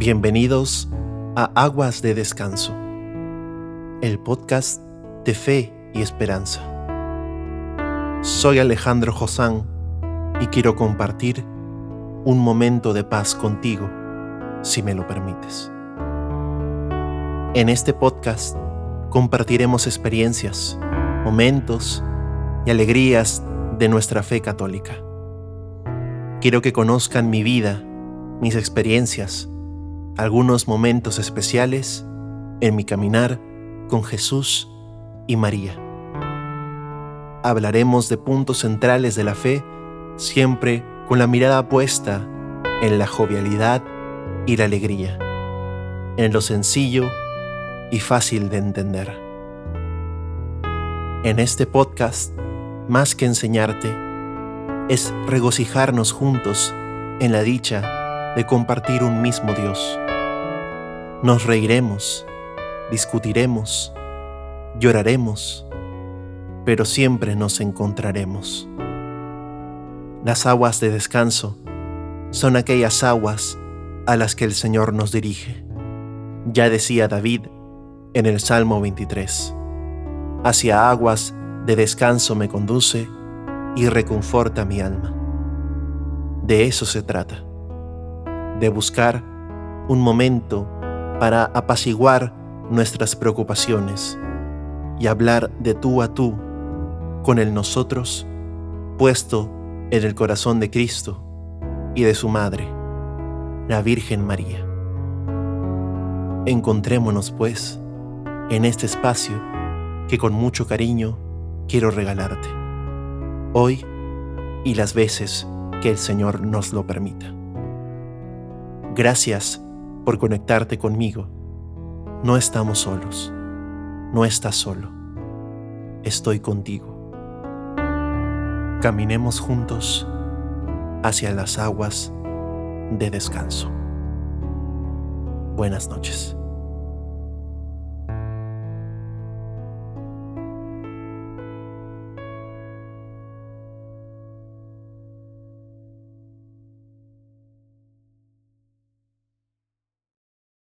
Bienvenidos a Aguas de Descanso, el podcast de fe y esperanza. Soy Alejandro Josán y quiero compartir un momento de paz contigo, si me lo permites. En este podcast compartiremos experiencias, momentos y alegrías de nuestra fe católica. Quiero que conozcan mi vida, mis experiencias, algunos momentos especiales en mi caminar con Jesús y María. Hablaremos de puntos centrales de la fe, siempre con la mirada puesta en la jovialidad y la alegría, en lo sencillo y fácil de entender. En este podcast, más que enseñarte, es regocijarnos juntos en la dicha de compartir un mismo Dios. Nos reiremos, discutiremos, lloraremos, pero siempre nos encontraremos. Las aguas de descanso son aquellas aguas a las que el Señor nos dirige. Ya decía David en el Salmo 23, hacia aguas de descanso me conduce y reconforta mi alma. De eso se trata, de buscar un momento para apaciguar nuestras preocupaciones y hablar de tú a tú con el nosotros puesto en el corazón de Cristo y de su Madre, la Virgen María. Encontrémonos, pues, en este espacio que con mucho cariño quiero regalarte, hoy y las veces que el Señor nos lo permita. Gracias por conectarte conmigo. No estamos solos, no estás solo, estoy contigo. Caminemos juntos hacia las aguas de descanso. Buenas noches.